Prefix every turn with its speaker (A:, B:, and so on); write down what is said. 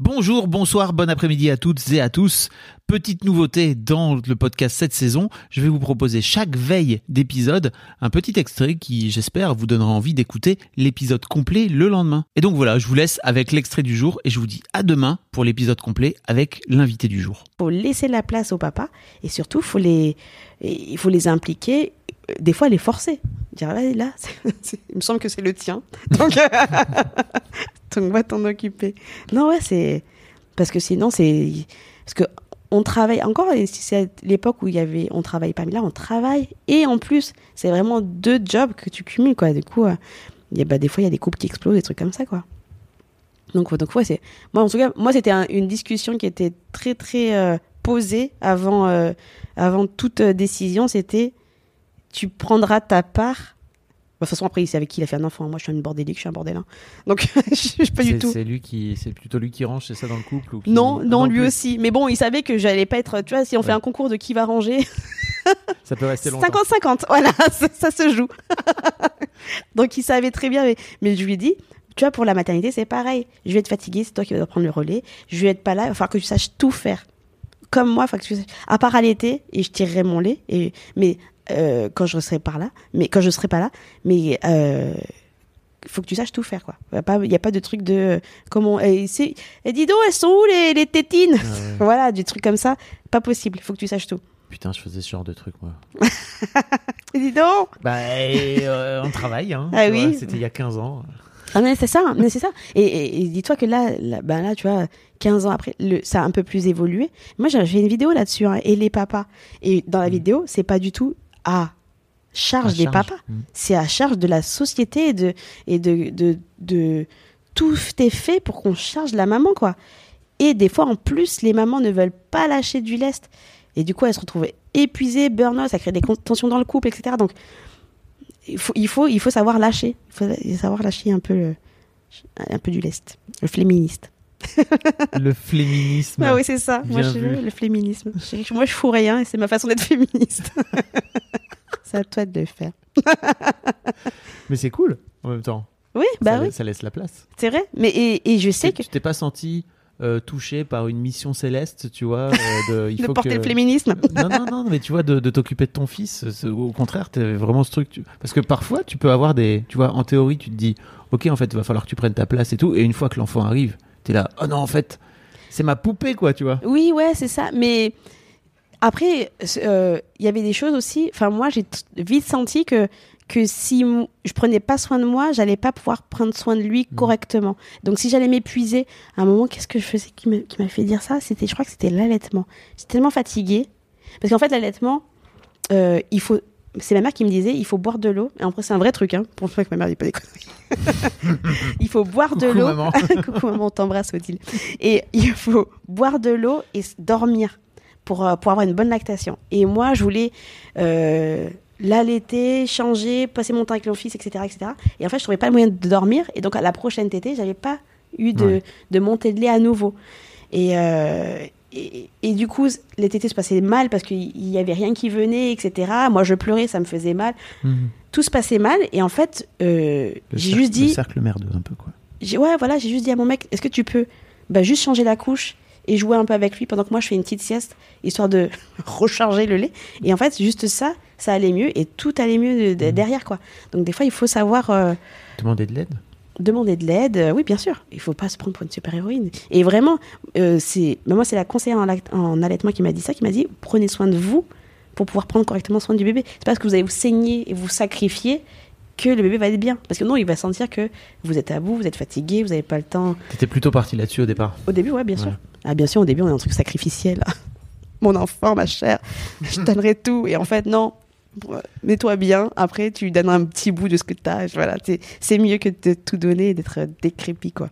A: Bonjour, bonsoir, bon après-midi à toutes et à tous. Petite nouveauté dans le podcast cette saison, je vais vous proposer chaque veille d'épisode un petit extrait qui, j'espère, vous donnera envie d'écouter l'épisode complet le lendemain. Et donc voilà, je vous laisse avec l'extrait du jour et je vous dis à demain pour l'épisode complet avec l'invité du jour.
B: faut laisser la place au papa et surtout il faut les impliquer des fois les forcer dire là, il me semble que c'est le tien donc donc va t'en occuper non ouais c'est parce que sinon c'est parce que on travaille encore si c'est l'époque où il y avait on travaille pas mais là on travaille et en plus c'est vraiment deux jobs que tu cumules quoi du coup euh, y a, bah, des fois il y a des couples qui explosent des trucs comme ça quoi donc, donc ouais, c'est moi en tout cas, moi c'était un- une discussion qui était très très euh, posée avant euh, avant toute décision. C'était tu prendras ta part. Bah, De toute façon après il sait avec qui il a fait un enfant. Moi je suis une bordélique, je suis un bordel. hein. Donc je suis pas du tout.
A: C'est lui qui, c'est plutôt lui qui range, c'est ça dans le couple ou qui-
B: Non,
A: Ah
B: non, lui
A: plus.
B: aussi. Mais bon, il savait que j'allais pas être. Tu vois, si on fait un concours de qui va ranger,
A: Ça peut rester longtemps.
B: 50-50, voilà, ça, ça se joue. Donc il savait très bien, mais, mais je lui ai dit, tu vois, pour la maternité, c'est pareil. Je vais être fatiguée, c'est toi qui vas prendre le relais. Je vais être pas là, il va falloir que tu saches tout faire. Comme moi, faut que tu. À part allaiter, et je tirerai mon lait, et, mais euh, quand je serai par là, mais quand je serai pas là, mais euh, faut que tu saches tout faire, quoi. Il n'y a, pas- y a pas de truc de euh, comment. Et, c'est- et dis donc, elles sont où les, les tétines
A: Ah ouais.
B: Voilà, du truc comme ça, pas possible. Il faut que tu saches tout.
A: Putain, je faisais ce genre de truc moi.
B: Dis donc
A: Bah, et, euh, on travaille, hein.
B: Ah oui.
A: C'était il y a 15 ans.
B: Ah mais c'est ça, mais c'est ça. Et, et- et dis-toi que là, là, ben là, tu vois, 15 ans après, le, ça a un peu plus évolué. Moi, j'ai fait une vidéo là-dessus, hein, et les papas. Et dans la
A: Mm.
B: vidéo, c'est pas du tout à charge
A: À
B: des
A: charge.
B: papas,
A: Mm.
B: c'est à charge de la société et de et de de, de tout est fait pour qu'on charge la maman quoi. Et des fois, en plus, les mamans ne veulent pas lâcher du lest. Et du coup, elles se retrouvent épuisées, burn-out, ça crée des tensions dans le couple, etc. Donc, il faut, il faut, il faut savoir lâcher. Il faut savoir lâcher un peu, le- un peu du lest. Le féministe.
A: Le féminisme.
B: Ah oui, c'est ça. Moi, je,
A: vu.
B: le féminisme. Je- moi, je fous rien et c'est ma façon d'être féministe. c'est à toi de le faire.
A: Mais c'est cool en même temps.
B: Oui, bah
A: ça,
B: oui,
A: ça laisse la place.
B: c'est vrai. Mais et, et je sais que
A: Tu t'es pas senti euh, touché par une mission céleste, tu vois, euh, de, il
B: de
A: faut
B: porter
A: que...
B: le féminisme.
A: non, non, non, mais tu vois, de, de t'occuper de ton fils, au contraire, t'es vraiment ce truc. tu- Parce que parfois, tu peux avoir des. Tu vois, en théorie, tu te dis, ok, en fait, il va falloir que tu prennes ta place et tout. Et une fois que l'enfant arrive, t'es là, oh non, en fait, c'est ma poupée, quoi, tu vois.
B: Oui, ouais, c'est ça. Mais après, euh, il y avait des choses aussi. Enfin, moi, j'ai vite senti que que si je prenais pas soin de moi, j'allais pas pouvoir prendre soin de lui
A: Mhm.
B: correctement. Donc, si j'allais m'épuiser, à un moment, qu'est-ce que je faisais qui m'a qui m'a fait dire ça? C'était, je crois que c'était l'allaitement. J'étais tellement fatiguée parce qu'en fait, l'allaitement, euh, il faut. C'est ma mère qui me disait, il faut boire de l'eau. Et vrai, c'est un vrai truc, hein. Pour que ma mère dit pas des conneries. il faut boire de l'eau.
A: maman.
B: Coucou maman, on t'embrasse Odile. Et il faut boire de l'eau et dormir pour, euh, pour avoir une bonne lactation. Et moi, je voulais euh, l'allaiter, changer, passer mon temps avec mon fils, etc., etc. Et en fait, je trouvais pas le moyen de dormir. Et donc, à la prochaine tétée, j'avais pas eu de,
A: Ouais.
B: de montée de lait à nouveau. Et, euh, et, et du coup, les tétées se passaient mal parce qu'il y avait rien qui venait, etc. Moi, je pleurais, ça me faisait mal.
A: Mhm.
B: Tout se passait mal. Et en fait, euh, j'ai juste dit,
A: Le cercle merdeux, un peu, quoi.
B: ouais, voilà, j'ai juste dit à mon mec, est-ce que tu peux bah, juste changer la couche et jouer un peu avec lui pendant que moi je fais une petite sieste, histoire de recharger le lait. Et en fait, juste ça, ça allait mieux et tout allait mieux de- de-
A: Mhm.
B: derrière, quoi. Donc des fois, il faut savoir euh,
A: Demander de l'aide?
B: Demander de l'aide. Euh, oui, bien sûr, il faut pas se prendre pour une super-héroïne. Et vraiment, euh, c'est bah, moi, c'est la conseillère en, allaitement qui m'a dit ça, qui m'a dit, prenez soin de vous pour pouvoir prendre correctement soin du bébé. C'est parce que vous allez vous saigner et vous sacrifier que le bébé va être bien. Parce que non, il va sentir que vous êtes à bout, vous êtes fatigué, vous n'avez pas le temps.
A: T'étais plutôt parti là-dessus au départ.
B: Au début, ouais, bien sûr. Ah, bien sûr, au début, on est un truc sacrificiel. Mon enfant, ma chère, je donnerai tout. Et en fait, non. Euh, Mets-toi bien. Après, tu donnes un petit bout de ce que tu. Voilà, c'est c'est mieux que de tout donner et d'être décrépit, quoi.